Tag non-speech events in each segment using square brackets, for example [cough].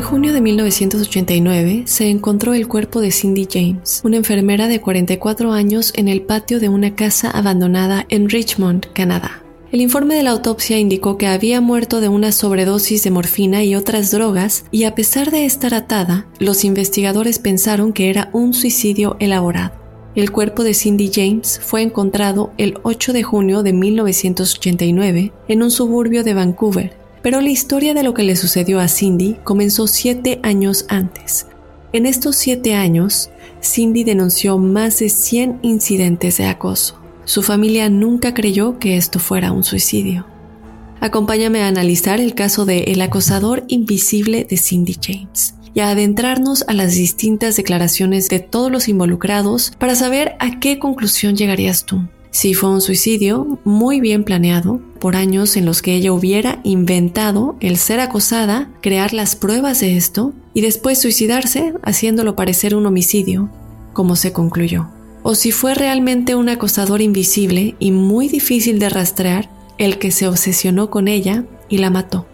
En junio de 1989 se encontró el cuerpo de Cindy James, una enfermera de 44 años en el patio de una casa abandonada en Richmond, Canadá. El informe de la autopsia indicó que había muerto de una sobredosis de morfina y otras drogas y a pesar de estar atada, los investigadores pensaron que era un suicidio elaborado. El cuerpo de Cindy James fue encontrado el 8 de junio de 1989 en un suburbio de Vancouver, pero la historia de lo que le sucedió a Cindy comenzó siete años antes. En estos siete años, Cindy denunció más de 100 incidentes de acoso. Su familia nunca creyó que esto fuera un suicidio. Acompáñame a analizar el caso de El acosador invisible de Cindy James y a adentrarnos a las distintas declaraciones de todos los involucrados para saber a qué conclusión llegarías tú. Si fue un suicidio muy bien planeado, por años en los que ella hubiera inventado el ser acosada, crear las pruebas de esto y después suicidarse haciéndolo parecer un homicidio, como se concluyó. O si fue realmente un acosador invisible y muy difícil de rastrear el que se obsesionó con ella y la mató.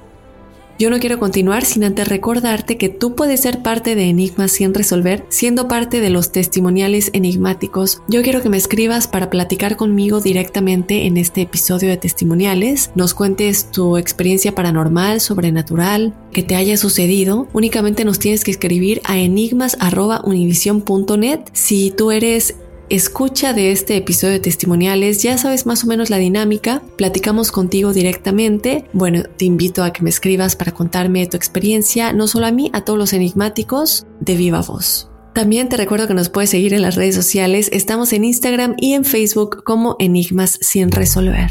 Yo no quiero continuar sin antes recordarte que tú puedes ser parte de Enigmas sin resolver, siendo parte de los testimoniales enigmáticos. Yo quiero que me escribas para platicar conmigo directamente en este episodio de testimoniales, nos cuentes tu experiencia paranormal, sobrenatural, que te haya sucedido. Únicamente nos tienes que escribir a enigmas.univision.net si tú eres escucha de este episodio de testimoniales, ya sabes más o menos la dinámica, platicamos contigo directamente. Bueno, te invito a que me escribas para contarme tu experiencia, no solo a mí, a todos los enigmáticos de viva voz. También te recuerdo que nos puedes seguir en las redes sociales, estamos en Instagram y en Facebook como Enigmas sin resolver.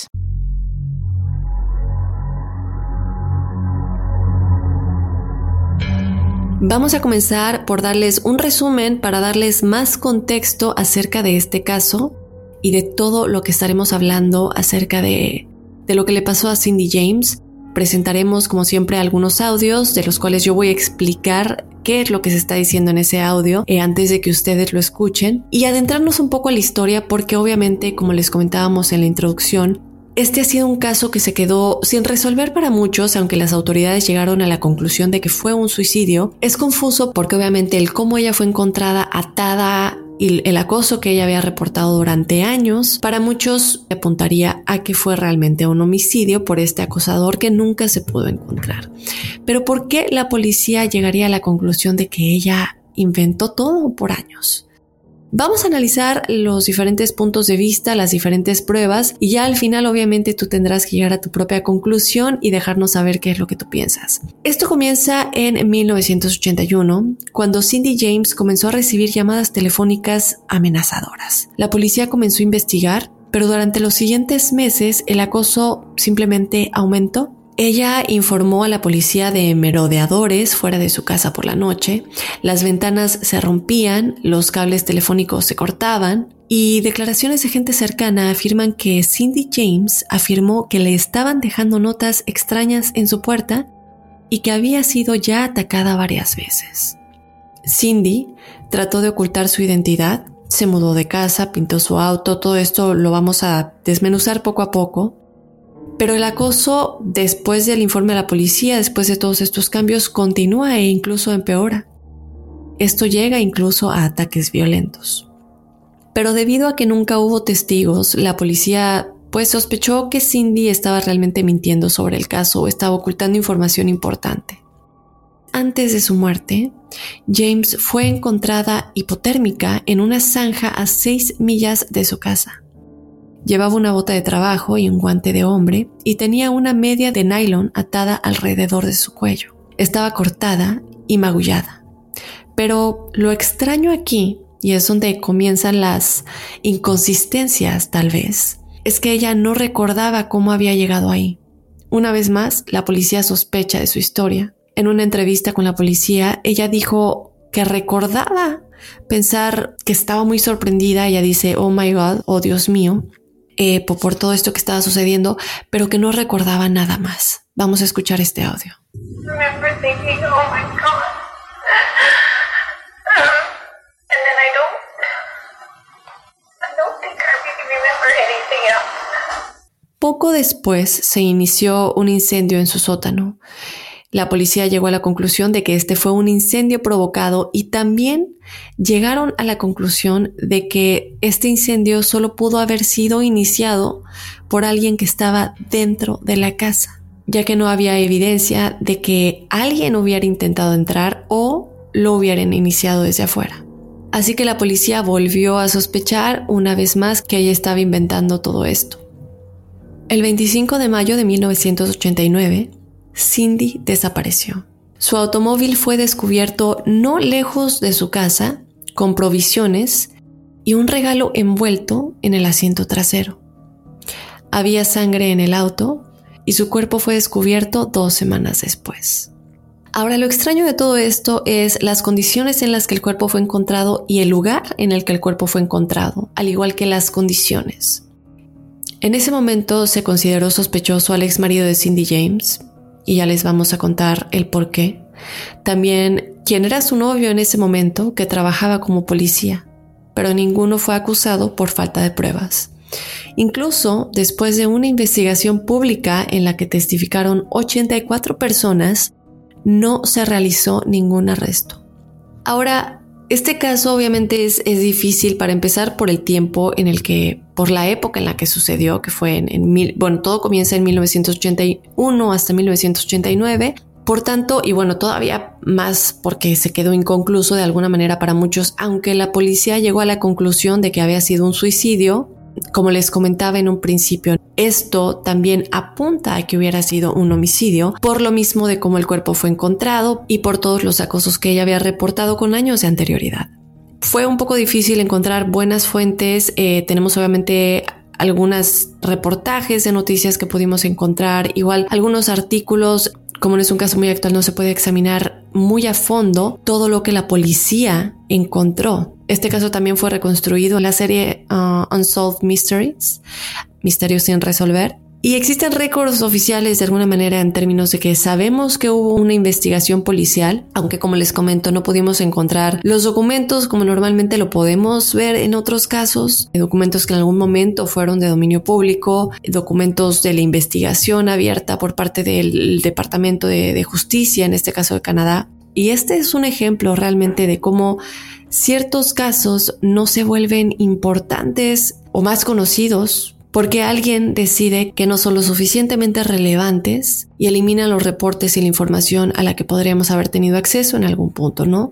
Vamos a comenzar por darles un resumen para darles más contexto acerca de este caso y de todo lo que estaremos hablando acerca de, de lo que le pasó a Cindy James. Presentaremos, como siempre, algunos audios de los cuales yo voy a explicar qué es lo que se está diciendo en ese audio eh, antes de que ustedes lo escuchen y adentrarnos un poco a la historia porque obviamente, como les comentábamos en la introducción, este ha sido un caso que se quedó sin resolver para muchos, aunque las autoridades llegaron a la conclusión de que fue un suicidio. Es confuso porque obviamente el cómo ella fue encontrada atada y el acoso que ella había reportado durante años, para muchos apuntaría a que fue realmente un homicidio por este acosador que nunca se pudo encontrar. Pero ¿por qué la policía llegaría a la conclusión de que ella inventó todo por años? Vamos a analizar los diferentes puntos de vista, las diferentes pruebas y ya al final obviamente tú tendrás que llegar a tu propia conclusión y dejarnos saber qué es lo que tú piensas. Esto comienza en 1981, cuando Cindy James comenzó a recibir llamadas telefónicas amenazadoras. La policía comenzó a investigar, pero durante los siguientes meses el acoso simplemente aumentó ella informó a la policía de merodeadores fuera de su casa por la noche, las ventanas se rompían, los cables telefónicos se cortaban y declaraciones de gente cercana afirman que Cindy James afirmó que le estaban dejando notas extrañas en su puerta y que había sido ya atacada varias veces. Cindy trató de ocultar su identidad, se mudó de casa, pintó su auto, todo esto lo vamos a desmenuzar poco a poco, pero el acoso, después del informe a la policía, después de todos estos cambios, continúa e incluso empeora. Esto llega incluso a ataques violentos. Pero debido a que nunca hubo testigos, la policía pues sospechó que Cindy estaba realmente mintiendo sobre el caso o estaba ocultando información importante. Antes de su muerte, James fue encontrada hipotérmica en una zanja a seis millas de su casa. Llevaba una bota de trabajo y un guante de hombre y tenía una media de nylon atada alrededor de su cuello. Estaba cortada y magullada. Pero lo extraño aquí, y es donde comienzan las inconsistencias tal vez, es que ella no recordaba cómo había llegado ahí. Una vez más, la policía sospecha de su historia. En una entrevista con la policía, ella dijo que recordaba pensar que estaba muy sorprendida. Ella dice, oh my god, oh Dios mío, eh, por, todo esto que estaba sucediendo, pero que no recordaba nada más. Vamos a escuchar este audio. Poco después se inició un incendio en su sótano. La policía llegó a la conclusión de que este fue un incendio provocado y también llegaron a la conclusión de que este incendio solo pudo haber sido iniciado por alguien que estaba dentro de la casa, ya que no había evidencia de que alguien hubiera intentado entrar o lo hubieran iniciado desde afuera. Así que la policía volvió a sospechar una vez más que ella estaba inventando todo esto. El 25 de mayo de 1989, Cindy desapareció. Su automóvil fue descubierto no lejos de su casa, con provisiones y un regalo envuelto en el asiento trasero. Había sangre en el auto y su cuerpo fue descubierto dos semanas después. Ahora lo extraño de todo esto es las condiciones en las que el cuerpo fue encontrado y el lugar en el que el cuerpo fue encontrado, al igual que las condiciones. En ese momento se consideró sospechoso al ex marido de Cindy James, y ya les vamos a contar el por qué. También quién era su novio en ese momento que trabajaba como policía, pero ninguno fue acusado por falta de pruebas. Incluso después de una investigación pública en la que testificaron 84 personas, no se realizó ningún arresto. Ahora, este caso obviamente es, difícil para empezar por el tiempo en el que, por la época en la que sucedió, que fue en, mil, bueno, todo comienza en 1981 hasta 1989. Por tanto, y bueno, todavía más porque se quedó inconcluso de alguna manera para muchos, aunque la policía llegó a la conclusión de que había sido un suicidio, como les comentaba en un principio, esto también apunta a que hubiera sido un homicidio, por lo mismo de cómo el cuerpo fue encontrado y por todos los acosos que ella había reportado con años de anterioridad. Fue un poco difícil encontrar buenas fuentes, eh, tenemos obviamente algunos reportajes de noticias que pudimos encontrar, igual algunos artículos, como no es un caso muy actual, no se puede examinar muy a fondo todo lo que la policía encontró. Este caso también fue reconstruido en la serie uh, Unsolved Mysteries, Misterios sin resolver. Y existen récords oficiales de alguna manera en términos de que sabemos que hubo una investigación policial, aunque como les comento no pudimos encontrar los documentos como normalmente lo podemos ver en otros casos, documentos que en algún momento fueron de dominio público, documentos de la investigación abierta por parte del Departamento de, de Justicia, en este caso de Canadá. Y este es un ejemplo realmente de cómo ciertos casos no se vuelven importantes o más conocidos porque alguien decide que no son lo suficientemente relevantes y elimina los reportes y la información a la que podríamos haber tenido acceso en algún punto, ¿no?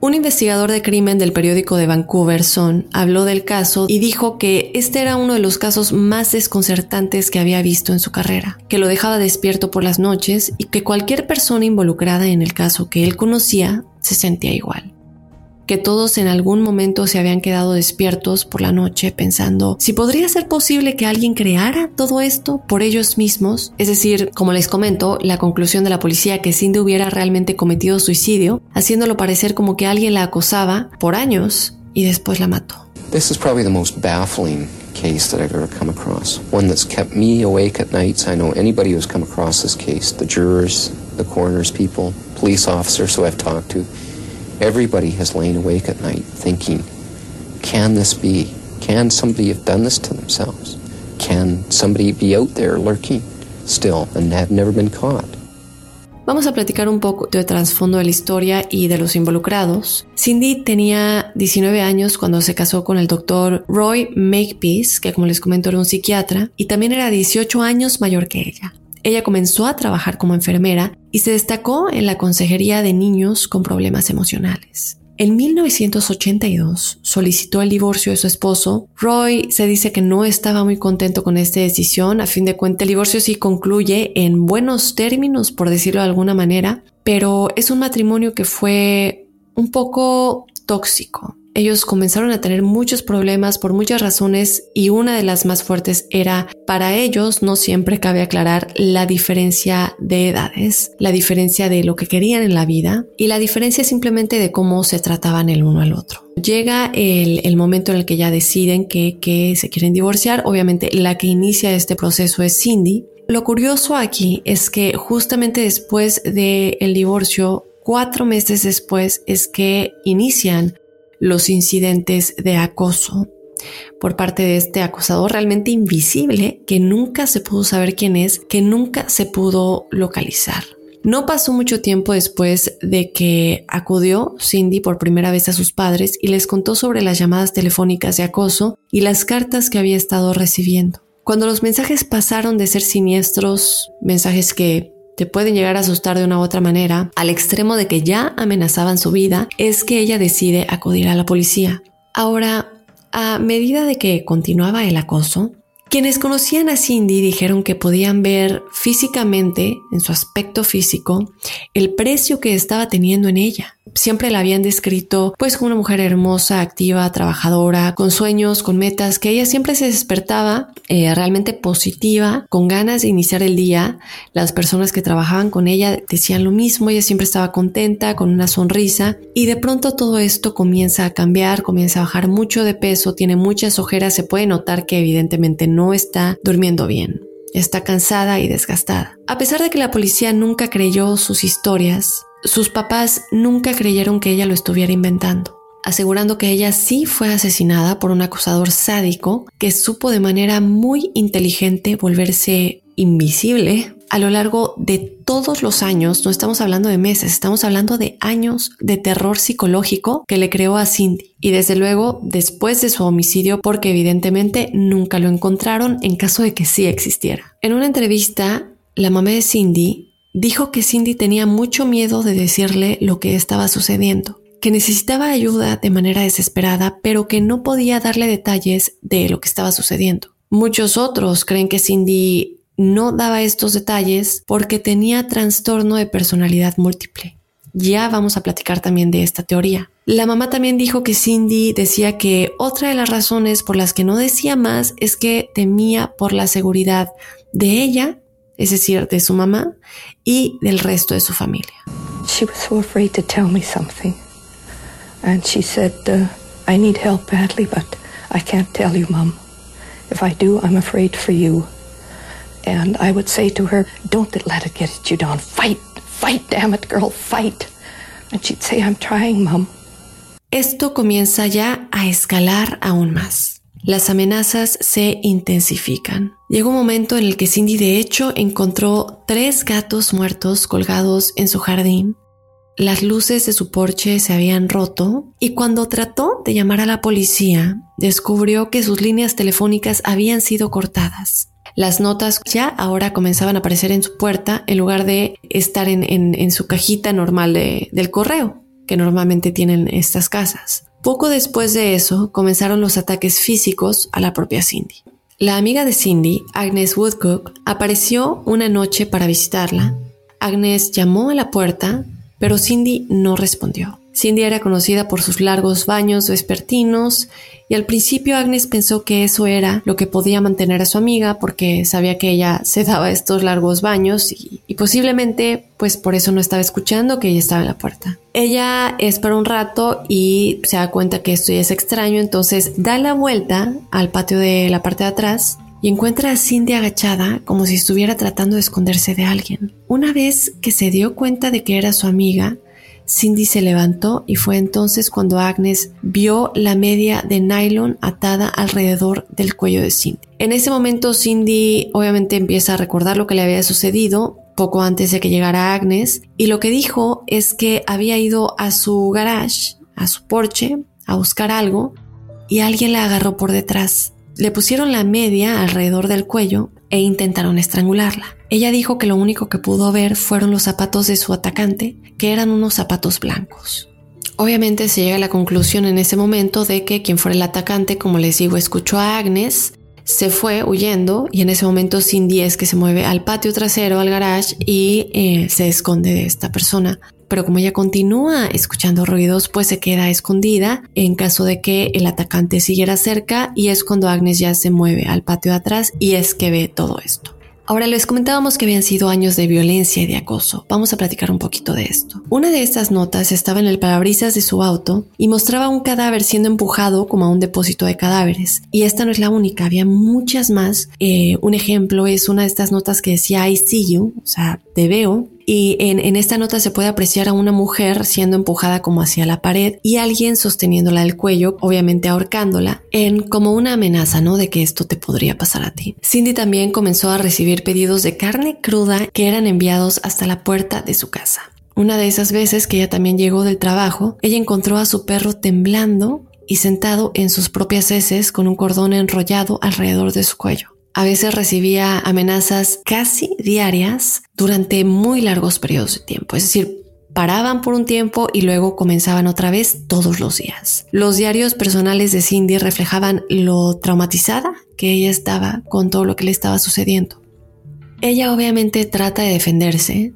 Un investigador de crimen del periódico de Vancouver Sun habló del caso y dijo que este era uno de los casos más desconcertantes que había visto en su carrera, que lo dejaba despierto por las noches y que cualquier persona involucrada en el caso que él conocía se sentía igual que todos en algún momento se habían quedado despiertos por la noche pensando si podría ser posible que alguien creara todo esto por ellos mismos. Es decir, como les comento, la conclusión de la policía que Cindy hubiera realmente cometido suicidio, haciéndolo parecer como que alguien la acosaba por años y después la mató. This is probably the most baffling case that I've ever come across. One that's kept me awake at nights. I know anybody who's come across this case, the jurors, the coroner's people, police officers who I've talked to. Everybody has lain awake at night thinking, can this be? Can somebody have done this to themselves? Can somebody be out there lurking still and have never been caught? Vamos a platicar un poco de trasfondo de la historia y de los involucrados. Cindy tenía 19 años cuando se casó con el doctor Roy Makepeace, que como les comento era un psiquiatra, y también era 18 años mayor que ella. Ella comenzó a trabajar como enfermera y se destacó en la consejería de niños con problemas emocionales. En 1982 solicitó el divorcio de su esposo. Roy se dice que no estaba muy contento con esta decisión. A fin de cuentas, el divorcio sí concluye en buenos términos, por decirlo de alguna manera, pero es un matrimonio que fue un poco tóxico ellos comenzaron a tener muchos problemas por muchas razones y una de las más fuertes era para ellos, no siempre cabe aclarar, la diferencia de edades, la diferencia de lo que querían en la vida y la diferencia simplemente de cómo se trataban el uno al otro. Llega el, momento en el que ya deciden que, que se quieren divorciar, obviamente la que inicia este proceso es Cindy. Lo curioso aquí es que justamente después del el divorcio, cuatro meses después es que inician los incidentes de acoso por parte de este acosador realmente invisible que nunca se pudo saber quién es, que nunca se pudo localizar. No pasó mucho tiempo después de que acudió Cindy por primera vez a sus padres y les contó sobre las llamadas telefónicas de acoso y las cartas que había estado recibiendo. Cuando los mensajes pasaron de ser siniestros, mensajes que te pueden llegar a asustar de una u otra manera, al extremo de que ya amenazaban su vida, es que ella decide acudir a la policía. Ahora, a medida de que continuaba el acoso, quienes conocían a Cindy dijeron que podían ver físicamente, en su aspecto físico, el precio que estaba teniendo en ella siempre la habían descrito pues como una mujer hermosa, activa, trabajadora, con sueños, con metas, que ella siempre se despertaba eh, realmente positiva, con ganas de iniciar el día. Las personas que trabajaban con ella decían lo mismo, ella siempre estaba contenta, con una sonrisa y de pronto todo esto comienza a cambiar, comienza a bajar mucho de peso, tiene muchas ojeras, se puede notar que evidentemente no está durmiendo bien. Está cansada y desgastada. A pesar de que la policía nunca creyó sus historias, sus papás nunca creyeron que ella lo estuviera inventando. asegurando que ella sí fue asesinada por un acusador sádico que supo de manera muy inteligente volverse invisible a lo largo de todos los años, no estamos hablando de meses, estamos hablando de años de terror psicológico que le creó a Cindy. Y desde luego, después de su homicidio, porque evidentemente nunca lo encontraron en caso de que sí existiera. En una entrevista, la mamá de Cindy dijo que Cindy tenía mucho miedo de decirle lo que estaba sucediendo, que necesitaba ayuda de manera desesperada, pero que no podía darle detalles de lo que estaba sucediendo. Muchos otros creen que Cindy no daba estos detalles porque tenía trastorno de personalidad múltiple. Ya vamos a platicar también de esta teoría. La mamá también dijo que Cindy decía que otra de las razones por las que no decía más es que temía por la seguridad de ella, es decir, de su mamá y del resto de su familia. She was so afraid to tell me something. And she said, uh, I need help badly, but I can't tell you, Mom. If I do, I'm afraid for you. And I would say to her, Don't let it get you down. Fight, fight, damn it, girl, fight. And she'd say, I'm trying, Mom. Esto comienza ya a escalar aún más. Las amenazas se intensifican. Llegó un momento en el que Cindy de hecho encontró tres gatos muertos colgados en su jardín. Las luces de su porche se habían roto y cuando trató de llamar a la policía, descubrió que sus líneas telefónicas habían sido cortadas. Las notas ya ahora comenzaban a aparecer en su puerta en lugar de estar en, su cajita normal del correo que normalmente tienen estas casas. Poco después de eso comenzaron los ataques físicos a la propia Cindy. La amiga de Cindy, Agnes Woodcock, apareció una noche para visitarla. Agnes llamó a la puerta, pero Cindy no respondió. Cindy era conocida por sus largos baños vespertinos y al principio Agnes pensó que eso era lo que podía mantener a su amiga porque sabía que ella se daba estos largos baños y, posiblemente pues por eso no estaba escuchando que ella estaba en la puerta. Ella espera un rato y se da cuenta que esto ya es extraño, entonces da la vuelta al patio de la parte de atrás y encuentra a Cindy agachada como si estuviera tratando de esconderse de alguien. Una vez que se dio cuenta de que era su amiga, Cindy se levantó y fue entonces cuando Agnes vio la media de nylon atada alrededor del cuello de Cindy. En ese momento Cindy obviamente empieza a recordar lo que le había sucedido poco antes de que llegara Agnes y lo que dijo es que había ido a su garage, a su porche, a buscar algo y alguien la agarró por detrás. Le pusieron la media alrededor del cuello e intentaron estrangularla. Ella dijo que lo único que pudo ver fueron los zapatos de su atacante, que eran unos zapatos blancos. Obviamente se llega a la conclusión en ese momento de que quien fuera el atacante, como les digo, escuchó a Agnes, se fue huyendo y en ese momento Cindy es que se mueve al patio trasero, al garage y eh, se esconde de esta persona. Pero como ella continúa escuchando ruidos, pues se queda escondida en caso de que el atacante siguiera cerca y es cuando Agnes ya se mueve al patio de atrás y es que ve todo esto. Ahora les comentábamos que habían sido años de violencia y de acoso. Vamos a platicar un poquito de esto. Una de estas notas estaba en el parabrisas de su auto y mostraba un cadáver siendo empujado como a un depósito de cadáveres. Y esta no es la única, había muchas más. Eh, un ejemplo es una de estas notas que decía I see you, o sea, te veo, y en, esta nota se puede apreciar a una mujer siendo empujada como hacia la pared y alguien sosteniéndola del cuello, obviamente ahorcándola, en como una amenaza, ¿no? De que esto te podría pasar a ti. Cindy también comenzó a recibir pedidos de carne cruda que eran enviados hasta la puerta de su casa. Una de esas veces que ella también llegó del trabajo, ella encontró a su perro temblando y sentado en sus propias heces con un cordón enrollado alrededor de su cuello. A veces recibía amenazas casi diarias durante muy largos periodos de tiempo, es decir, paraban por un tiempo y luego comenzaban otra vez todos los días. Los diarios personales de Cindy reflejaban lo traumatizada que ella estaba con todo lo que le estaba sucediendo. Ella obviamente trata de defenderse,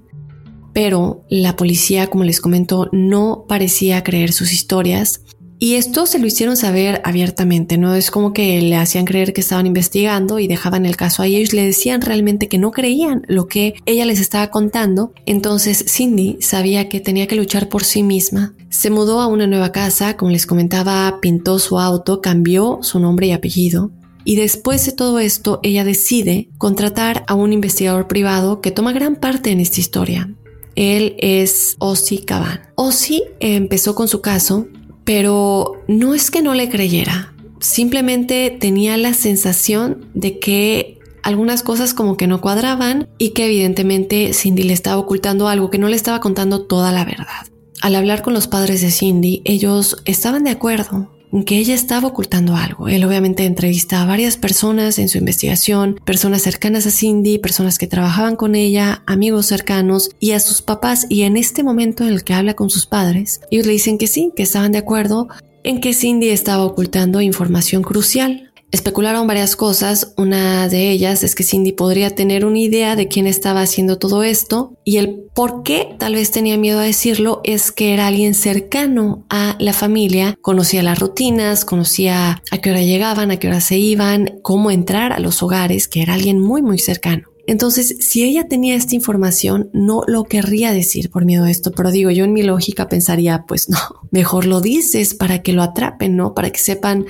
pero la policía, como les comento, no parecía creer sus historias y esto se lo hicieron saber abiertamente, no es como que le hacían creer que estaban investigando y dejaban el caso a ellos, le decían realmente que no creían lo que ella les estaba contando. Entonces Cindy sabía que tenía que luchar por sí misma. Se mudó a una nueva casa, como les comentaba, pintó su auto, cambió su nombre y apellido. Y después de todo esto, ella decide contratar a un investigador privado que toma gran parte en esta historia. Él es Ozzy Caban. Ozzy empezó con su caso pero no es que no le creyera, simplemente tenía la sensación de que algunas cosas como que no cuadraban y que evidentemente Cindy le estaba ocultando algo, que no le estaba contando toda la verdad. Al hablar con los padres de Cindy, ellos estaban de acuerdo que ella estaba ocultando algo. Él obviamente entrevista a varias personas en su investigación, personas cercanas a Cindy, personas que trabajaban con ella, amigos cercanos y a sus papás. Y en este momento en el que habla con sus padres, ellos le dicen que sí, que estaban de acuerdo en que Cindy estaba ocultando información crucial Especularon varias cosas, una de ellas es que Cindy podría tener una idea de quién estaba haciendo todo esto y el por qué tal vez tenía miedo a decirlo es que era alguien cercano a la familia, conocía las rutinas, conocía a qué hora llegaban, a qué hora se iban, cómo entrar a los hogares, que era alguien muy muy cercano. Entonces, si ella tenía esta información, no lo querría decir por miedo a esto, pero digo, yo en mi lógica pensaría, pues no, [laughs] mejor lo dices para que lo atrapen, ¿no? Para que sepan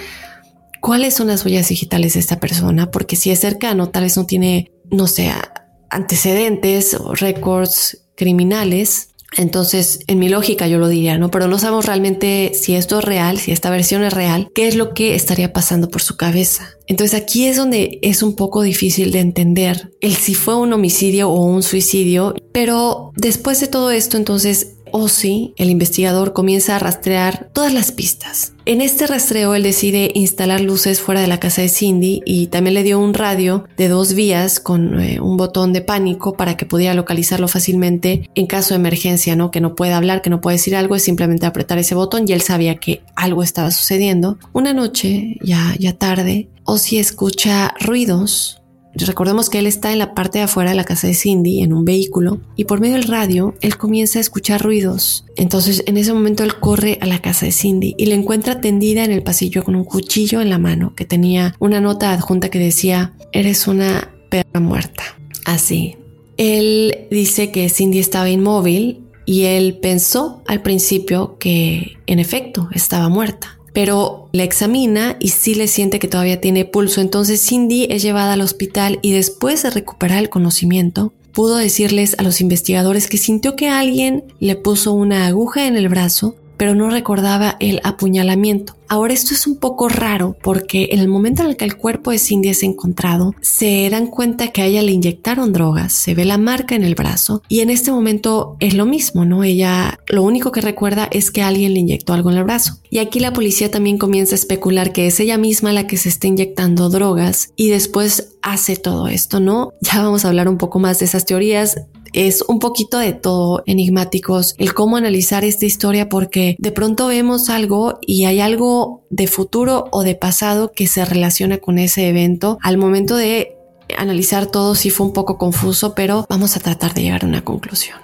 cuáles son las huellas digitales de esta persona, porque si es cercano, tal vez no tiene, no sé, antecedentes o récords criminales. Entonces, en mi lógica yo lo diría, ¿no? Pero no sabemos realmente si esto es real, si esta versión es real, qué es lo que estaría pasando por su cabeza. Entonces aquí es donde es un poco difícil de entender el si fue un homicidio o un suicidio, pero después de todo esto, entonces Ozzy, el investigador, comienza a rastrear todas las pistas. En este rastreo él decide instalar luces fuera de la casa de Cindy y también le dio un radio de dos vías con eh, un botón de pánico para que pudiera localizarlo fácilmente en caso de emergencia, ¿no? Que no pueda hablar, que no puede decir algo, es simplemente apretar ese botón y él sabía que algo estaba sucediendo. Una noche, ya, ya tarde, Ozzy escucha ruidos Recordemos que él está en la parte de afuera de la casa de Cindy, en un vehículo, y por medio del radio él comienza a escuchar ruidos. Entonces en ese momento él corre a la casa de Cindy y la encuentra tendida en el pasillo con un cuchillo en la mano que tenía una nota adjunta que decía, eres una perra muerta. Así. Él dice que Cindy estaba inmóvil y él pensó al principio que en efecto estaba muerta pero la examina y sí le siente que todavía tiene pulso. Entonces Cindy es llevada al hospital y después de recuperar el conocimiento, pudo decirles a los investigadores que sintió que alguien le puso una aguja en el brazo pero no recordaba el apuñalamiento. Ahora esto es un poco raro porque en el momento en el que el cuerpo de Cindy es encontrado, se dan cuenta que a ella le inyectaron drogas, se ve la marca en el brazo y en este momento es lo mismo, ¿no? Ella lo único que recuerda es que alguien le inyectó algo en el brazo. Y aquí la policía también comienza a especular que es ella misma la que se está inyectando drogas y después hace todo esto, ¿no? [laughs] Ya vamos a hablar un poco más de esas teorías es un poquito de todo enigmáticos el cómo analizar esta historia porque de pronto vemos algo y hay algo de futuro o de pasado que se relaciona con ese evento. Al momento de analizar todo sí fue un poco confuso, pero vamos a tratar de llegar a una conclusión.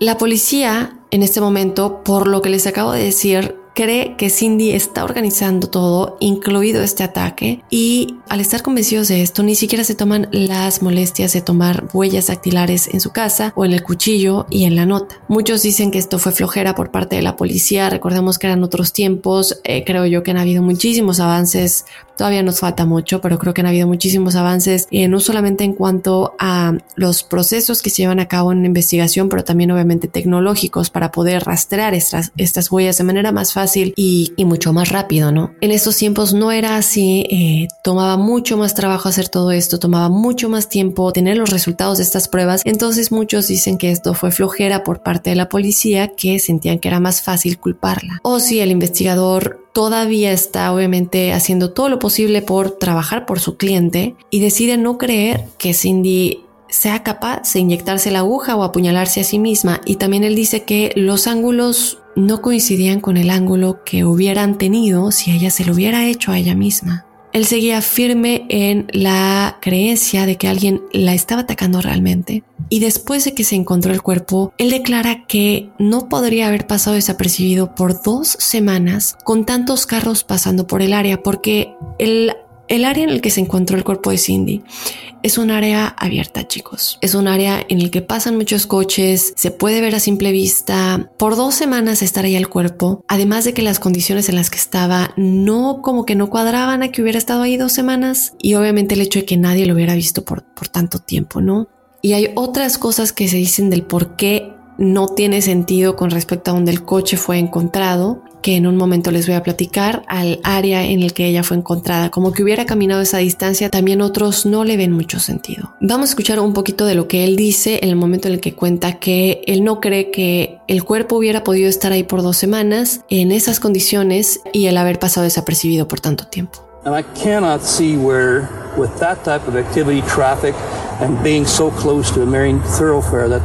La policía en este momento, por lo que les acabo de decir, cree que Cindy está organizando todo, incluido este ataque, y al estar convencidos de esto, ni siquiera se toman las molestias de tomar huellas dactilares en su casa o en el cuchillo y en la nota. Muchos dicen que esto fue flojera por parte de la policía, recordemos que eran otros tiempos, eh, creo yo que han habido muchísimos avances Todavía nos falta mucho, pero creo que han habido muchísimos avances, eh, no solamente en cuanto a los procesos que se llevan a cabo en investigación, pero también obviamente tecnológicos para poder rastrear estas, huellas de manera más fácil y, mucho más rápido, ¿no? En estos tiempos no era así, eh, tomaba mucho más trabajo hacer todo esto, tomaba mucho más tiempo tener los resultados de estas pruebas, entonces muchos dicen que esto fue flojera por parte de la policía que sentían que era más fácil culparla. O si el investigador todavía está obviamente haciendo todo lo posible por trabajar por su cliente y decide no creer que Cindy sea capaz de inyectarse la aguja o apuñalarse a sí misma. Y también él dice que los ángulos no coincidían con el ángulo que hubieran tenido si ella se lo hubiera hecho a ella misma. Él seguía firme en la creencia de que alguien la estaba atacando realmente. Y después de que se encontró el cuerpo, él declara que no podría haber pasado desapercibido por dos semanas con tantos carros pasando por el área porque el el área en el que se encontró el cuerpo de Cindy es un área abierta, chicos. Es un área en el que pasan muchos coches, se puede ver a simple vista. Por dos semanas estar ahí el cuerpo, además de que las condiciones en las que estaba no como que no cuadraban a que hubiera estado ahí dos semanas y obviamente el hecho de que nadie lo hubiera visto por, por tanto tiempo, ¿no? Y hay otras cosas que se dicen del por qué no tiene sentido con respecto a donde el coche fue encontrado que en un momento les voy a platicar, al área en el que ella fue encontrada. Como que hubiera caminado esa distancia, también otros no le ven mucho sentido. Vamos a escuchar un poquito de lo que él dice en el momento en el que cuenta que él no cree que el cuerpo hubiera podido estar ahí por dos semanas en esas condiciones y el haber pasado desapercibido por tanto tiempo. And I cannot see where, with that type of activity, traffic, and being so close to a main thoroughfare, that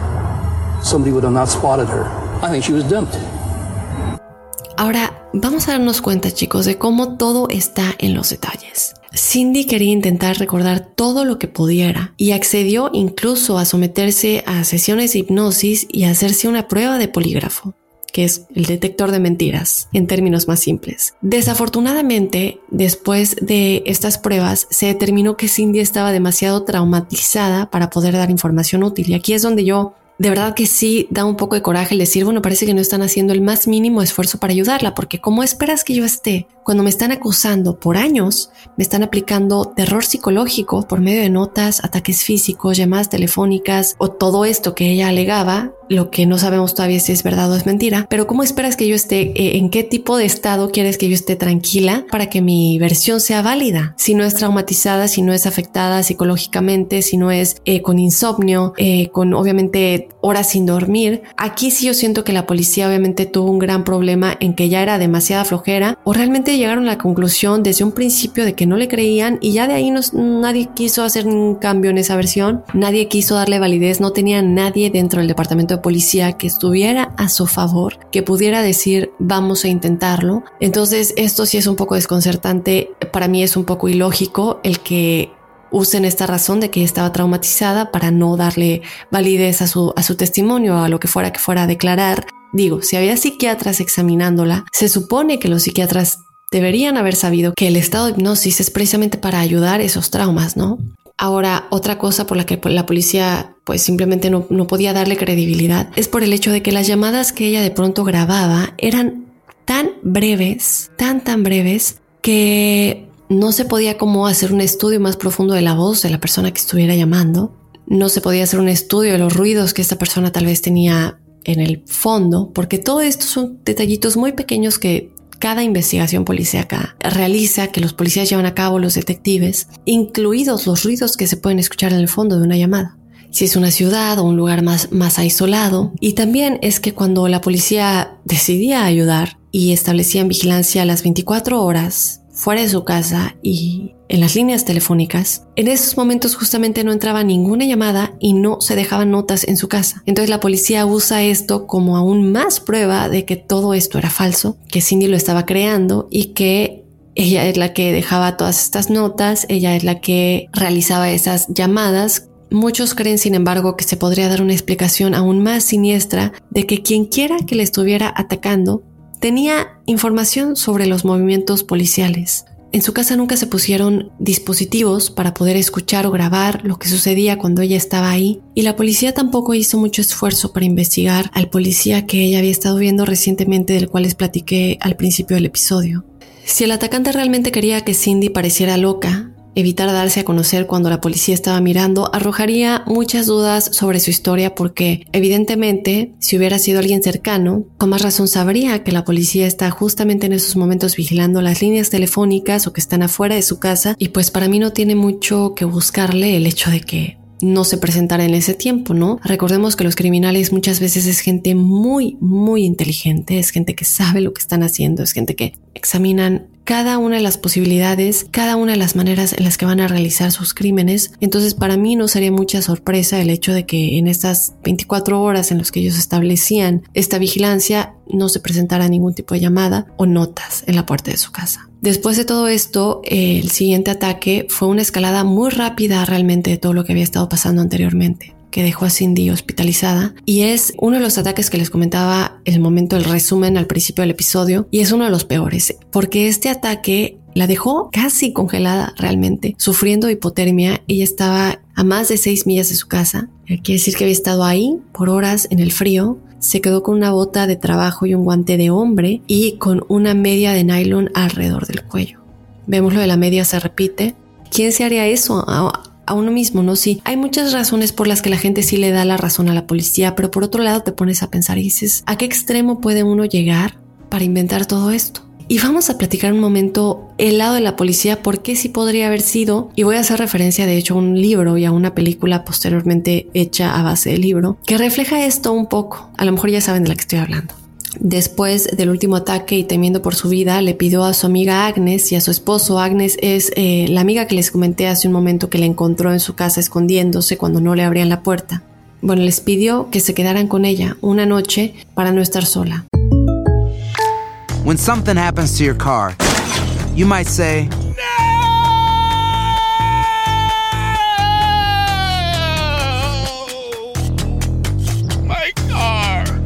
somebody would have not spotted her. I think she was dumped. Ahora, vamos a darnos cuenta, chicos, de cómo todo está en los detalles. Cindy quería intentar recordar todo lo que pudiera y accedió incluso a someterse a sesiones de hipnosis y a hacerse una prueba de polígrafo que es el detector de mentiras, en términos más simples. Desafortunadamente, después de estas pruebas, se determinó que Cindy estaba demasiado traumatizada para poder dar información útil. Y aquí es donde yo de verdad que sí da un poco de coraje el decir, bueno, parece que no están haciendo el más mínimo esfuerzo para ayudarla, porque ¿cómo esperas que yo esté cuando me están acusando por años, me están aplicando terror psicológico por medio de notas, ataques físicos, llamadas telefónicas o todo esto que ella alegaba, lo que no sabemos todavía si es verdad o es mentira, pero ¿cómo esperas que yo esté, eh, en qué tipo de estado quieres que yo esté tranquila para que mi versión sea válida? Si no es traumatizada, si no es afectada psicológicamente, si no es eh, con insomnio, eh, con obviamente horas sin dormir, aquí sí yo siento que la policía obviamente tuvo un gran problema en que ya era demasiada flojera o realmente llegaron a la conclusión desde un principio de que no le creían y ya de ahí nadie quiso hacer ningún cambio en esa versión, nadie quiso darle validez, no tenía nadie dentro del departamento de policía que estuviera a su favor, que pudiera decir vamos a intentarlo. Entonces esto sí es un poco desconcertante, para mí es un poco ilógico el que usen esta razón de que estaba traumatizada para no darle validez a su, a su testimonio, a lo que fuera que fuera a declarar. Digo, si había psiquiatras examinándola, se supone que los psiquiatras deberían haber sabido que el estado de hipnosis es precisamente para ayudar esos traumas, ¿no? Ahora, otra cosa por la que la policía pues simplemente no, no podía darle credibilidad es por el hecho de que las llamadas que ella de pronto grababa eran tan breves, tan tan breves, que no se podía como hacer un estudio más profundo de la voz de la persona que estuviera llamando. No se podía hacer un estudio de los ruidos que esta persona tal vez tenía en el fondo, porque todo esto son detallitos muy pequeños que cada investigación policíaca realiza, que los policías llevan a cabo, los detectives, incluidos los ruidos que se pueden escuchar en el fondo de una llamada si es una ciudad o un lugar más, más aislado. Y también es que cuando la policía decidía ayudar y establecían vigilancia a las 24 horas fuera de su casa y en las líneas telefónicas, en esos momentos justamente no entraba ninguna llamada y no se dejaban notas en su casa. Entonces la policía usa esto como aún más prueba de que todo esto era falso, que Cindy lo estaba creando y que ella es la que dejaba todas estas notas, ella es la que realizaba esas llamadas Muchos creen, sin embargo, que se podría dar una explicación aún más siniestra de que quien quiera que le estuviera atacando tenía información sobre los movimientos policiales. En su casa nunca se pusieron dispositivos para poder escuchar o grabar lo que sucedía cuando ella estaba ahí y la policía tampoco hizo mucho esfuerzo para investigar al policía que ella había estado viendo recientemente del cual les platiqué al principio del episodio. Si el atacante realmente quería que Cindy pareciera loca, evitar darse a conocer cuando la policía estaba mirando arrojaría muchas dudas sobre su historia porque evidentemente si hubiera sido alguien cercano, con más razón sabría que la policía está justamente en esos momentos vigilando las líneas telefónicas o que están afuera de su casa y pues para mí no tiene mucho que buscarle el hecho de que no se presentara en ese tiempo, ¿no? Recordemos que los criminales muchas veces es gente muy, muy inteligente, es gente que sabe lo que están haciendo, es gente que examinan cada una de las posibilidades, cada una de las maneras en las que van a realizar sus crímenes. Entonces para mí no sería mucha sorpresa el hecho de que en estas 24 horas en las que ellos establecían esta vigilancia no se presentara ningún tipo de llamada o notas en la puerta de su casa. Después de todo esto, el siguiente ataque fue una escalada muy rápida realmente de todo lo que había estado pasando anteriormente que dejó a Cindy hospitalizada y es uno de los ataques que les comentaba el momento del resumen al principio del episodio y es uno de los peores porque este ataque la dejó casi congelada realmente, sufriendo hipotermia. Ella estaba a más de seis millas de su casa. Quiere decir que había estado ahí por horas en el frío. Se quedó con una bota de trabajo y un guante de hombre y con una media de nylon alrededor del cuello. Vemos lo de la media se repite. ¿Quién se haría eso? A uno mismo, ¿no? Sí, hay muchas razones por las que la gente sí le da la razón a la policía, pero por otro lado te pones a pensar y dices, ¿a qué extremo puede uno llegar para inventar todo esto? Y vamos a platicar un momento el lado de la policía, por qué sí podría haber sido, y voy a hacer referencia de hecho a un libro y a una película posteriormente hecha a base del libro, que refleja esto un poco. A lo mejor ya saben de la que estoy hablando. Después del último ataque y temiendo por su vida, le pidió a su amiga Agnes y a su esposo. Agnes es eh, la amiga que les comenté hace un momento que le encontró en su casa escondiéndose cuando no le abrían la puerta. Bueno, les pidió que se quedaran con ella una noche para no estar sola. When something happens to your car, you might say,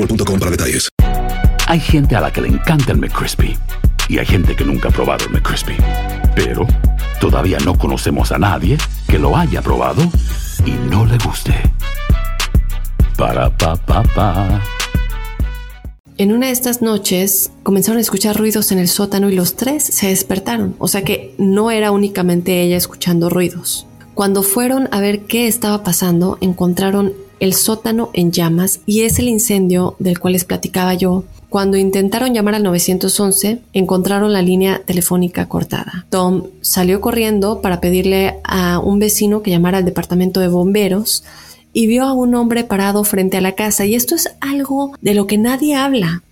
boostmobile.com para detalles. Hay gente a la que le encanta el McCrispy y hay gente que nunca ha probado el McCrispy. Pero todavía no conocemos a nadie que lo haya probado y no le guste. Para pa pa pa. En una de estas noches comenzaron a escuchar ruidos en el sótano y los tres se despertaron, o sea que no era únicamente ella escuchando ruidos. Cuando fueron a ver qué estaba pasando, encontraron el sótano en llamas y es el incendio del cual les platicaba yo. Cuando intentaron llamar al 911, encontraron la línea telefónica cortada. Tom salió corriendo para pedirle a un vecino que llamara al departamento de bomberos y vio a un hombre parado frente a la casa. Y esto es algo de lo que nadie habla.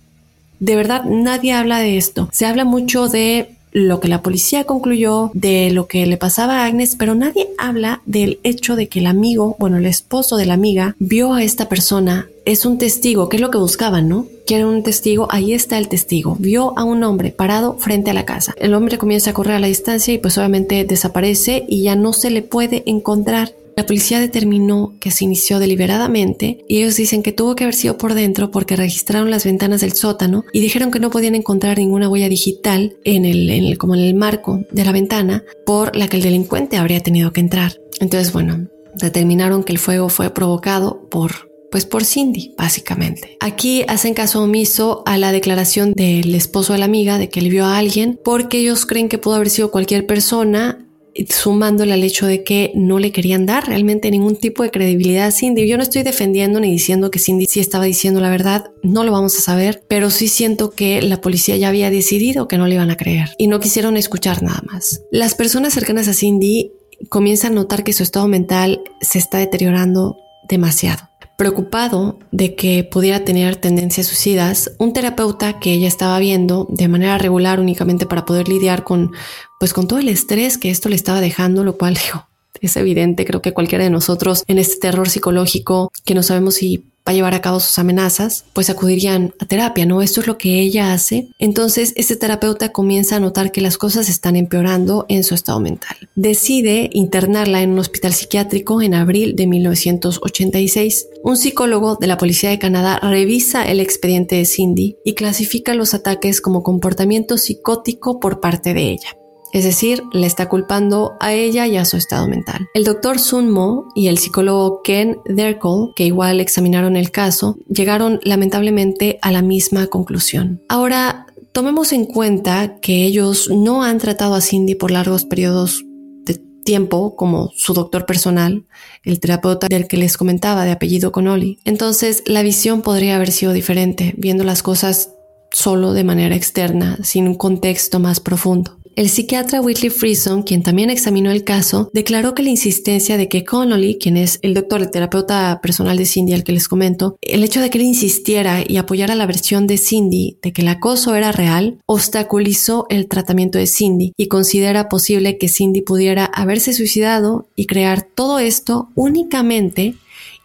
De verdad, nadie habla de esto. Se habla mucho de lo que la policía concluyó, de lo que le pasaba a Agnes, pero nadie habla del hecho de que el amigo, bueno, el esposo de la amiga, vio a esta persona. Es un testigo, que es lo que buscaban, ¿no? Quieren un testigo, ahí está el testigo. Vio a un hombre parado frente a la casa. El hombre comienza a correr a la distancia y pues obviamente desaparece y ya no se le puede encontrar. La policía determinó que se inició deliberadamente y ellos dicen que tuvo que haber sido por dentro porque registraron las ventanas del sótano y dijeron que no podían encontrar ninguna huella digital en el, como en el marco de la ventana por la que el delincuente habría tenido que entrar. Entonces, bueno, determinaron que el fuego fue provocado por pues por Cindy, básicamente. Aquí hacen caso omiso a la declaración del esposo de la amiga de que le vio a alguien porque ellos creen que pudo haber sido cualquier persona sumándole al hecho de que no le querían dar realmente ningún tipo de credibilidad a Cindy. Yo no estoy defendiendo ni diciendo que Cindy sí estaba diciendo la verdad, no lo vamos a saber, pero sí siento que la policía ya había decidido que no le iban a creer y no quisieron escuchar nada más. Las personas cercanas a Cindy comienzan a notar que su estado mental se está deteriorando demasiado. Preocupado de que pudiera tener tendencias suicidas, un terapeuta que ella estaba viendo de manera regular únicamente para poder lidiar con, pues con todo el estrés que esto le estaba dejando, lo cual [laughs] dijo, es evidente, creo que cualquiera de nosotros en este terror psicológico que no sabemos si a llevar a cabo sus amenazas, pues acudirían a terapia, ¿no? Esto es lo que ella hace. Entonces, este terapeuta comienza a notar que las cosas están empeorando en su estado mental. Decide internarla en un hospital psiquiátrico en abril de 1986. Un psicólogo de la Policía de Canadá revisa el expediente de Cindy y clasifica los ataques como comportamiento psicótico por parte de ella. Es decir, le está culpando a ella y a su estado mental. El doctor Sun Mo y el psicólogo Ken Derkol, que igual examinaron el caso, llegaron lamentablemente a la misma conclusión. Ahora, tomemos en cuenta que ellos no han tratado a Cindy por largos periodos de tiempo como su doctor personal, el terapeuta del que les comentaba de apellido Connolly. Entonces, la visión podría haber sido diferente, viendo las cosas solo de manera externa, sin un contexto más profundo. El psiquiatra Whitley Frison, quien también examinó el caso, declaró que la insistencia de que Connolly, quien es el doctor, el terapeuta personal de Cindy al que les comento, el hecho de que él insistiera y apoyara la versión de Cindy de que el acoso era real, obstaculizó el tratamiento de Cindy y considera posible que Cindy pudiera haberse suicidado y crear todo esto únicamente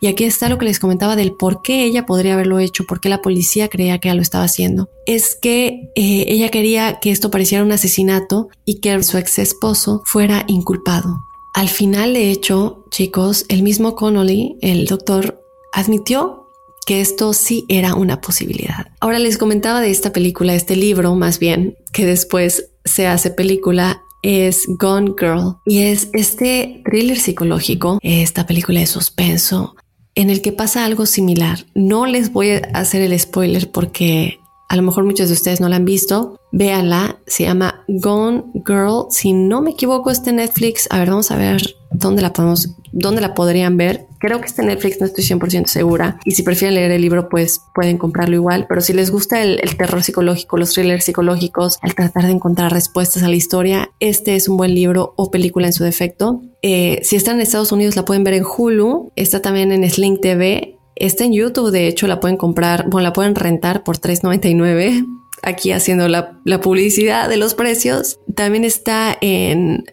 Y aquí está lo que les comentaba del por qué ella podría haberlo hecho, por qué la policía creía que ella lo estaba haciendo. Es que eh, ella quería que esto pareciera un asesinato y que su ex esposo fuera inculpado. Al final, de hecho, chicos, el mismo Connolly, el doctor, admitió que esto sí era una posibilidad. Ahora les comentaba de esta película, este libro más bien, que después se hace película es Gone Girl y es este thriller psicológico, esta película de suspenso en el que pasa algo similar. No les voy a hacer el spoiler porque a lo mejor muchos de ustedes no la han visto, véanla, se llama Gone Girl, si no me equivoco está en Netflix, a ver, vamos a ver dónde la podemos, dónde la podrían ver. Creo que está en Netflix, no estoy 100% segura. Y si prefieren leer el libro, pues pueden comprarlo igual. Pero si les gusta el, terror psicológico, los thrillers psicológicos, al tratar de encontrar respuestas a la historia, este es un buen libro o película en su defecto. Eh, si están en Estados Unidos, la pueden ver en Hulu, está también en Sling TV Está en YouTube, de hecho la pueden comprar, bueno, la pueden rentar por $3.99. Aquí haciendo la, publicidad de los precios. También está en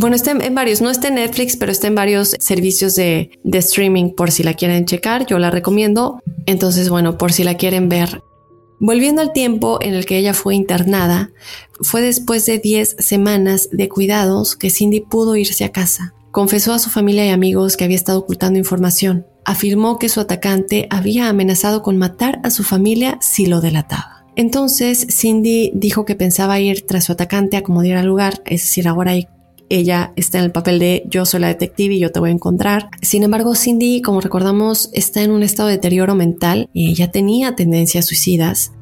bueno, está en, varios, no está en Netflix, pero está en varios servicios de, de, streaming por si la quieren checar, yo la recomiendo. Entonces, bueno, por si la quieren ver. Volviendo al tiempo en el que ella fue internada, fue después de 10 semanas de cuidados que Cindy pudo irse a casa. Confesó a su familia y amigos que había estado ocultando información afirmó que su atacante había amenazado con matar a su familia si lo delataba. Entonces Cindy dijo que pensaba ir tras su atacante a como diera lugar, es decir, ahora ella está en el papel de yo soy la detective y yo te voy a encontrar. Sin embargo, Cindy, como recordamos, está en un estado de deterioro mental y ella tenía tendencias suicidas.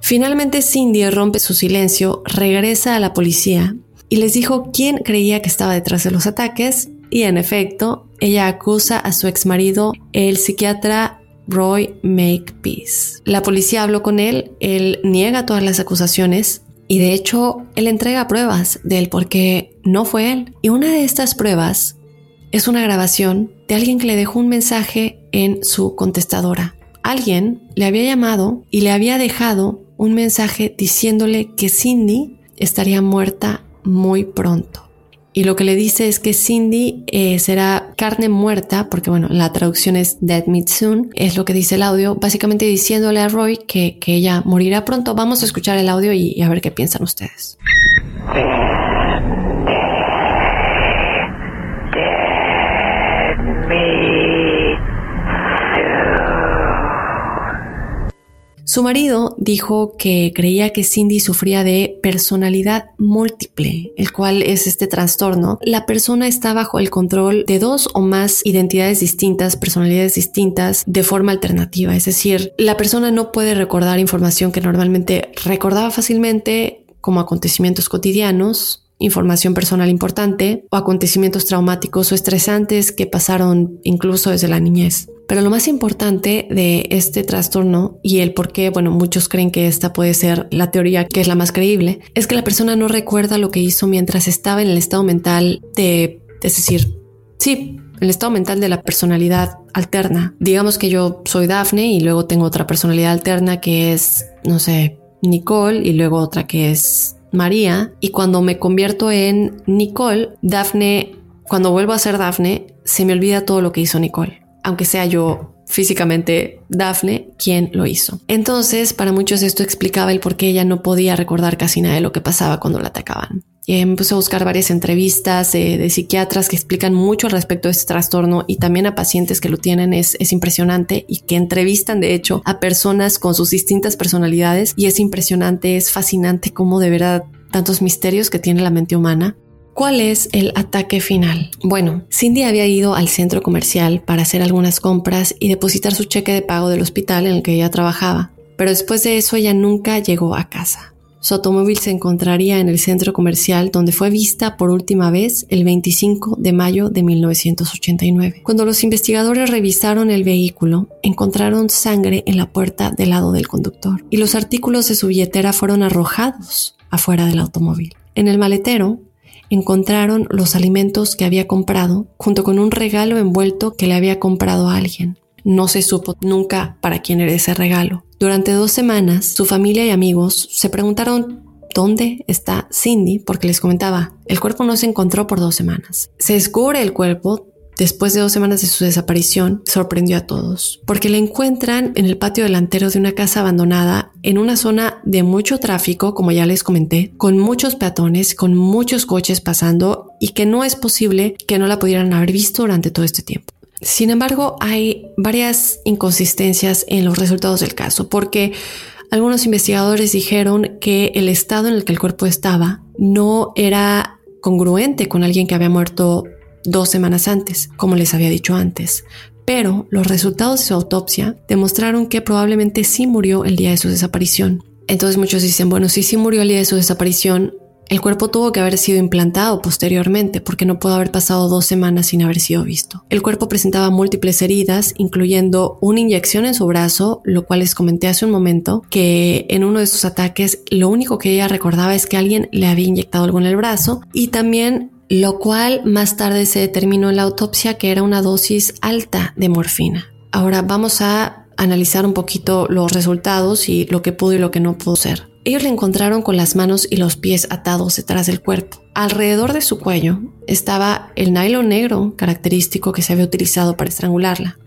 Finalmente Cindy rompe su silencio, regresa a la policía y les dijo quién creía que estaba detrás de los ataques y en efecto, ella acusa a su exmarido, el psiquiatra Roy Makepeace. La policía habló con él, él niega todas las acusaciones y de hecho él entrega pruebas del por qué no fue él. Y una de estas pruebas es una grabación de alguien que le dejó un mensaje en su contestadora. Alguien le había llamado y le había dejado un mensaje diciéndole que Cindy estaría muerta muy pronto y lo que le dice es que Cindy eh, será carne muerta, porque bueno, la traducción es Dead Meat Soon, es lo que dice el audio, básicamente diciéndole a Roy que, que ella morirá pronto. Vamos a escuchar el audio y, y a ver qué piensan ustedes. Su marido dijo que creía que Cindy sufría de personalidad múltiple, el cual es este trastorno. La persona está bajo el control de dos o más identidades distintas, personalidades distintas, de forma alternativa. Es decir, la persona no puede recordar información que normalmente recordaba fácilmente como acontecimientos cotidianos, información personal importante o acontecimientos traumáticos o estresantes que pasaron incluso desde la niñez. Pero lo más importante de este trastorno y el por qué, bueno, muchos creen que esta puede ser la teoría que es la más creíble, es que la persona no recuerda lo que hizo mientras estaba en el estado mental de, es decir, sí, el estado mental de la personalidad alterna. Digamos que yo soy Daphne y luego tengo otra personalidad alterna que es, no sé, Nicole y luego otra que es María. Y cuando me convierto en Nicole, Daphne, cuando vuelvo a ser Daphne, se me olvida todo lo que hizo Nicole aunque sea yo físicamente Daphne quien lo hizo. Entonces, para muchos esto explicaba el por qué ella no podía recordar casi nada de lo que pasaba cuando la atacaban. Me puse a buscar varias entrevistas de, psiquiatras que explican mucho al respecto de este trastorno y también a pacientes que lo tienen. Es, es impresionante y que entrevistan, de hecho, a personas con sus distintas personalidades. Y es impresionante, es fascinante cómo de verdad tantos misterios que tiene la mente humana ¿Cuál es el ataque final? Bueno, Cindy había ido al centro comercial para hacer algunas compras y depositar su cheque de pago del hospital en el que ella trabajaba, pero después de eso ella nunca llegó a casa. Su automóvil se encontraría en el centro comercial donde fue vista por última vez el 25 de mayo de 1989. Cuando los investigadores revisaron el vehículo, encontraron sangre en la puerta del lado del conductor y los artículos de su billetera fueron arrojados afuera del automóvil. En el maletero encontraron los alimentos que había comprado junto con un regalo envuelto que le había comprado a alguien. No se supo nunca para quién era ese regalo. Durante dos semanas, su familia y amigos se preguntaron dónde está Cindy porque les comentaba, el cuerpo no se encontró por dos semanas. Se descubre el cuerpo después de dos semanas de su desaparición, sorprendió a todos, porque la encuentran en el patio delantero de una casa abandonada en una zona de mucho tráfico, como ya les comenté, con muchos peatones, con muchos coches pasando y que no es posible que no la pudieran haber visto durante todo este tiempo. Sin embargo, hay varias inconsistencias en los resultados del caso, porque algunos investigadores dijeron que el estado en el que el cuerpo estaba no era congruente con alguien que había muerto dos semanas antes, como les había dicho antes. Pero los resultados de su autopsia demostraron que probablemente sí murió el día de su desaparición. Entonces muchos dicen, bueno, si sí murió el día de su desaparición, el cuerpo tuvo que haber sido implantado posteriormente porque no pudo haber pasado dos semanas sin haber sido visto. El cuerpo presentaba múltiples heridas, incluyendo una inyección en su brazo, lo cual les comenté hace un momento, que en uno de sus ataques lo único que ella recordaba es que alguien le había inyectado algo en el brazo y también lo cual más tarde se determinó en la autopsia que era una dosis alta de morfina. Ahora vamos a analizar un poquito los resultados y lo que pudo y lo que no pudo ser. Ellos le encontraron con las manos y los pies atados detrás del cuerpo. Alrededor de su cuello estaba el nylon negro característico que se había utilizado para estrangularla.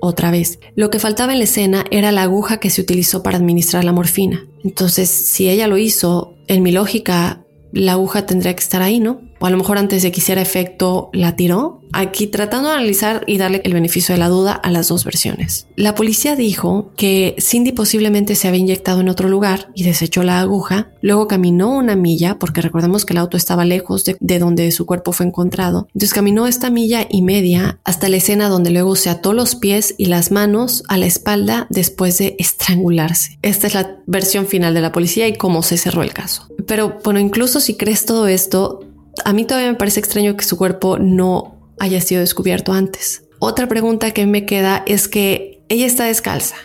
Otra vez, lo que faltaba en la escena era la aguja que se utilizó para administrar la morfina. Entonces, si ella lo hizo, en mi lógica, la aguja tendría que estar ahí, ¿no? O a lo mejor antes de que hiciera efecto la tiró. Aquí tratando de analizar y darle el beneficio de la duda a las dos versiones. La policía dijo que Cindy posiblemente se había inyectado en otro lugar y desechó la aguja. Luego caminó una milla, porque recordemos que el auto estaba lejos de, de donde su cuerpo fue encontrado. Entonces caminó esta milla y media hasta la escena donde luego se ató los pies y las manos a la espalda después de estrangularse. Esta es la versión final de la policía y cómo se cerró el caso. Pero bueno, incluso si crees todo esto, a mí todavía me parece extraño que su cuerpo no haya sido descubierto antes. Otra pregunta que me queda es que ella está descalza.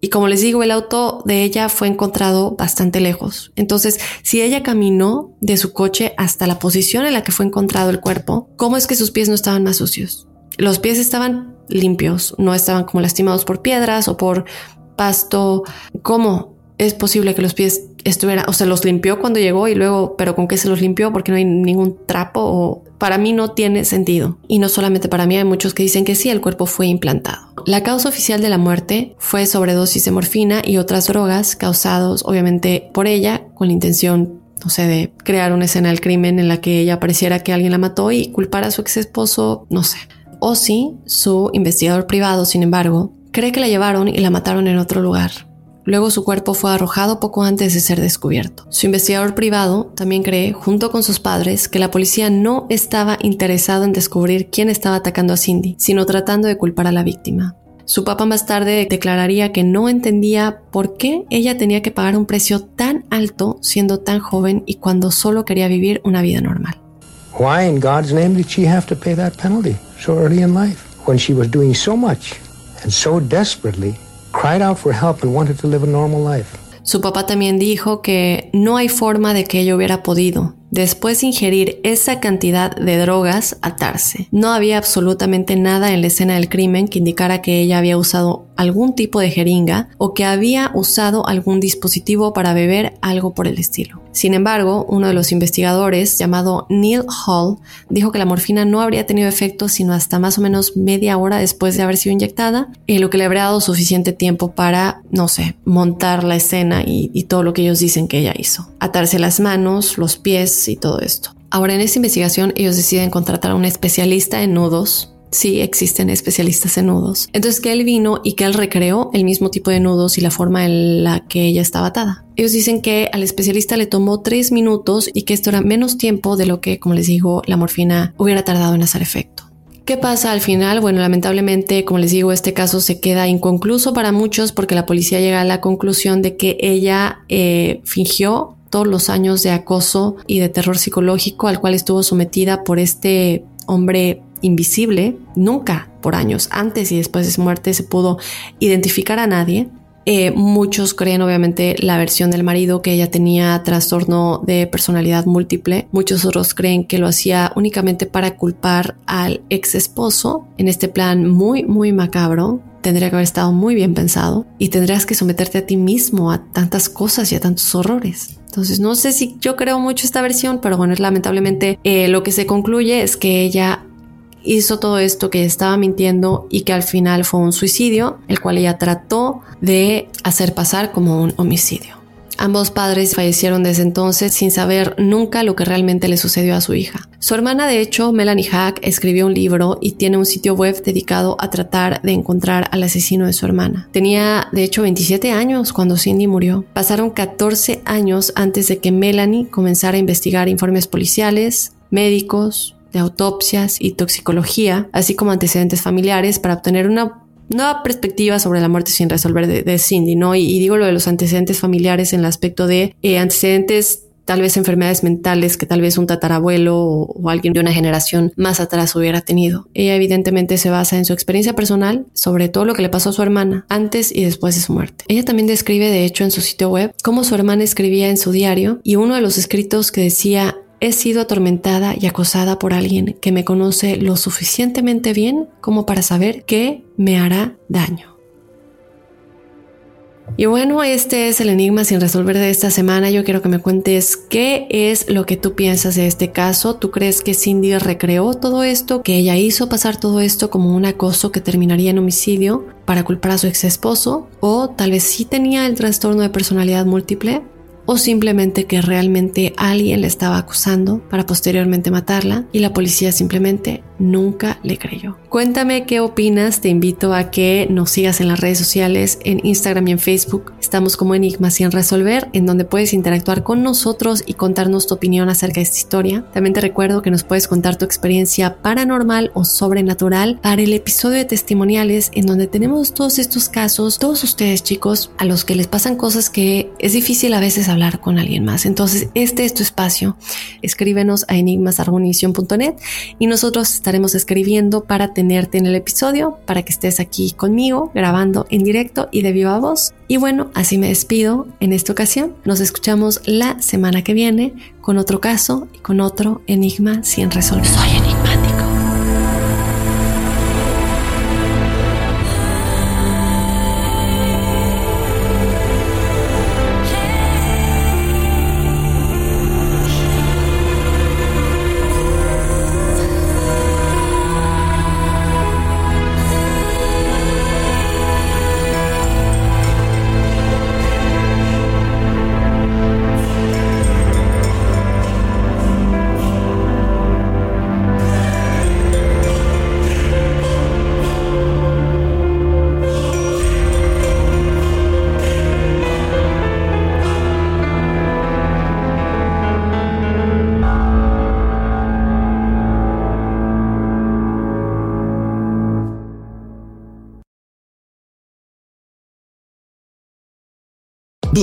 Y como les digo, el auto de ella fue encontrado bastante lejos. Entonces, si ella caminó de su coche hasta la posición en la que fue encontrado el cuerpo, ¿cómo es que sus pies no estaban más sucios? Los pies estaban limpios, no estaban como lastimados por piedras o por pasto. ¿Cómo es posible que los pies estuviera, o se los limpió cuando llegó y luego, pero con qué se los limpió porque no hay ningún trapo para mí no tiene sentido. Y no solamente para mí, hay muchos que dicen que sí, el cuerpo fue implantado. La causa oficial de la muerte fue sobredosis de morfina y otras drogas causados obviamente por ella con la intención no sé, de crear una escena del crimen en la que ella pareciera que alguien la mató y culpar a su ex esposo, no sé. O si su investigador privado, sin embargo, cree que la llevaron y la mataron en otro lugar, Luego su cuerpo fue arrojado poco antes de ser descubierto. Su investigador privado también cree, junto con sus padres, que la policía no estaba interesado en descubrir quién estaba atacando a Cindy, sino tratando de culpar a la víctima. Su papá más tarde declararía que no entendía por qué ella tenía que pagar un precio tan alto siendo tan joven y cuando solo quería vivir una vida normal. Why in God's name did she have to pay that penalty so early in life when she was doing so much and so desperately cried out for help and wanted to live a normal life. Su papá también dijo que no hay forma de que ella hubiera podido, después de ingerir esa cantidad de drogas, atarse. No había absolutamente nada en la escena del crimen que indicara que ella había usado algún tipo de jeringa o que había usado algún dispositivo para beber algo por el estilo. Sin embargo, uno de los investigadores, llamado Neil Hall, dijo que la morfina no habría tenido efecto sino hasta más o menos media hora después de haber sido inyectada, y lo que le habría dado suficiente tiempo para, no sé, montar la escena y todo lo que ellos dicen que ella hizo. Atarse las manos, los pies y todo esto. Ahora, en esta investigación, ellos deciden contratar a un especialista en nudos sí existen especialistas en nudos. Entonces que él vino y que él recreó el mismo tipo de nudos y la forma en la que ella estaba atada. Ellos dicen que al especialista le tomó tres minutos y que esto era menos tiempo de lo que, como les digo, la morfina hubiera tardado en hacer efecto. ¿Qué pasa al final? Bueno, lamentablemente, como les digo, este caso se queda inconcluso para muchos porque la policía llega a la conclusión de que ella eh, fingió todos los años de acoso y de terror psicológico al cual estuvo sometida por este hombre invisible, nunca por años, antes y después de su muerte, se pudo identificar a nadie. Eh, muchos creen obviamente la versión del marido que ella tenía trastorno de personalidad múltiple. Muchos otros creen que lo hacía únicamente para culpar al ex esposo en este plan muy, muy macabro. Tendría que haber estado muy bien pensado y tendrías que someterte a ti mismo a tantas cosas y a tantos horrores. Entonces no sé si yo creo mucho esta versión, pero bueno, lamentablemente eh, lo que se concluye es que ella hizo todo esto, que estaba mintiendo y que al final fue un suicidio, el cual ella trató de hacer pasar como un homicidio. Ambos padres fallecieron desde entonces sin saber nunca lo que realmente le sucedió a su hija. Su hermana, de hecho, Melanie Hack, escribió un libro y tiene un sitio web dedicado a tratar de encontrar al asesino de su hermana. Tenía, de hecho, 27 años cuando Cindy murió. Pasaron 14 años antes de que Melanie comenzara a investigar informes policiales, médicos, de autopsias y toxicología, así como antecedentes familiares para obtener una nueva perspectiva sobre la muerte sin resolver de, Cindy, ¿no? Y, digo lo de los antecedentes familiares en el aspecto de eh, antecedentes tal vez enfermedades mentales que tal vez un tatarabuelo o, alguien de una generación más atrás hubiera tenido. Ella evidentemente se basa en su experiencia personal sobre todo lo que le pasó a su hermana antes y después de su muerte. Ella también describe de hecho en su sitio web cómo su hermana escribía en su diario y uno de los escritos que decía He sido atormentada y acosada por alguien que me conoce lo suficientemente bien como para saber que me hará daño. Y bueno, este es el enigma sin resolver de esta semana. Yo quiero que me cuentes qué es lo que tú piensas de este caso. ¿Tú crees que Cindy recreó todo esto, que ella hizo pasar todo esto como un acoso que terminaría en homicidio para culpar a su ex esposo? ¿O tal vez sí tenía el trastorno de personalidad múltiple? O simplemente que realmente alguien le estaba acusando para posteriormente matarla y la policía simplemente nunca le creyó. Cuéntame qué opinas, te invito a que nos sigas en las redes sociales, en Instagram y en Facebook. Estamos como Enigma sin resolver, en donde puedes interactuar con nosotros y contarnos tu opinión acerca de esta historia. También te recuerdo que nos puedes contar tu experiencia paranormal o sobrenatural para el episodio de testimoniales, en donde tenemos todos estos casos, todos ustedes chicos, a los que les pasan cosas que es difícil a veces hablar con alguien más. Entonces, este es tu espacio. Escríbenos a enigmasargonición.net y nosotros estaremos escribiendo para tenerte en el episodio, para que estés aquí conmigo grabando en directo y de viva voz. Y bueno, así me despido en esta ocasión. Nos escuchamos la semana que viene con otro caso y con otro enigma sin resolver. Soy enigmático.